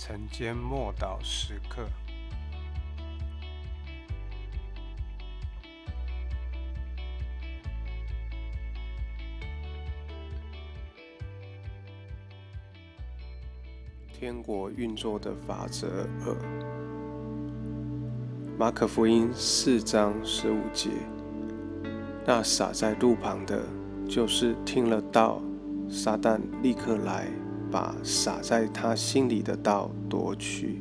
晨间默祷时刻，天国运作的法则二，马可福音四章十五节，那撒在路旁的，就是听了道，撒旦立刻来。把撒在他心里的道夺去。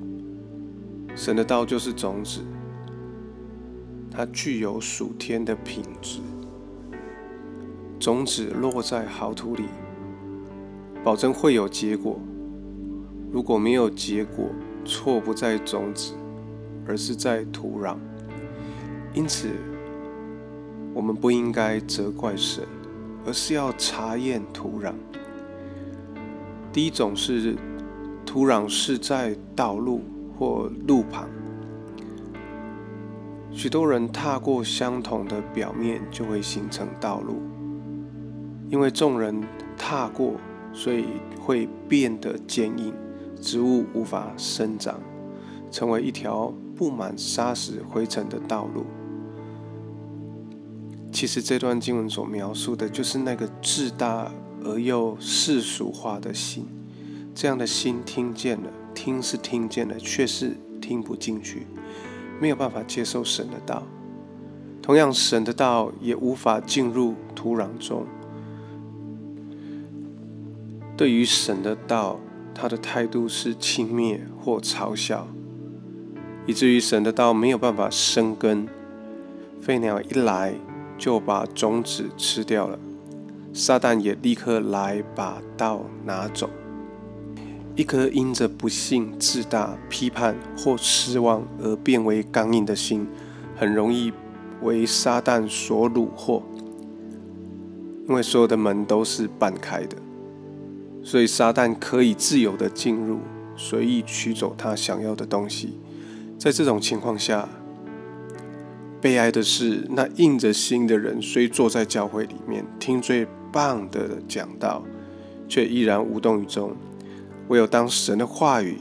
神的道就是种子，它具有属天的品质。种子落在好土里，保证会有结果。如果没有结果，错不在种子，而是在土壤。因此，我们不应该责怪神，而是要查验土壤。第一种是土壤是在道路或路旁，许多人踏过相同的表面就会形成道路，因为众人踏过，所以会变得坚硬，植物无法生长，成为一条布满沙石灰尘的道路。其实这段经文所描述的就是那个自大。而又世俗化的心，这样的心听见了，听是听见了，却是听不进去，没有办法接受神的道。同样，神的道也无法进入土壤中。对于神的道，他的态度是轻蔑或嘲笑，以至于神的道没有办法生根。飞鸟一来，就把种子吃掉了。撒旦也立刻来把刀拿走。一颗因着不幸、自大、批判或失望而变为刚硬的心，很容易为撒旦所虏获。因为所有的门都是半开的，所以撒旦可以自由的进入，随意取走他想要的东西。在这种情况下，悲哀的是，那硬着心的人虽坐在教会里面听最。棒的讲道，却依然无动于衷。唯有当神的话语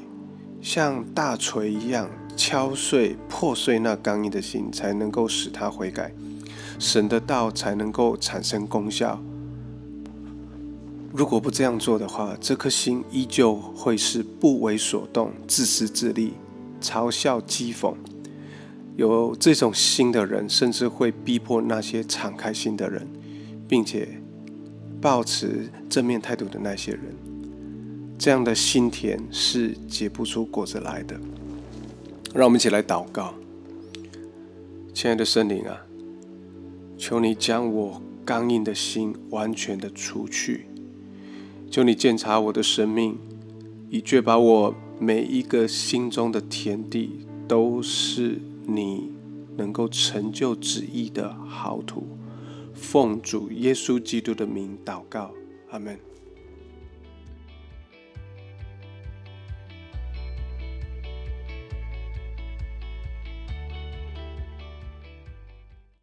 像大锤一样敲碎、破碎那刚硬的心，才能够使他悔改，神的道才能够产生功效。如果不这样做的话，这颗心依旧会是不为所动、自私自利、嘲笑讥讽。有这种心的人，甚至会逼迫那些敞开心的人，并且。保持正面态度的那些人，这样的心田是结不出果子来的。让我们一起来祷告，亲爱的圣灵啊，求你将我刚硬的心完全的除去，求你检查我的生命，以确保我每一个心中的田地都是你能够成就旨意的好土。奉主耶稣基督的名祷告，阿门。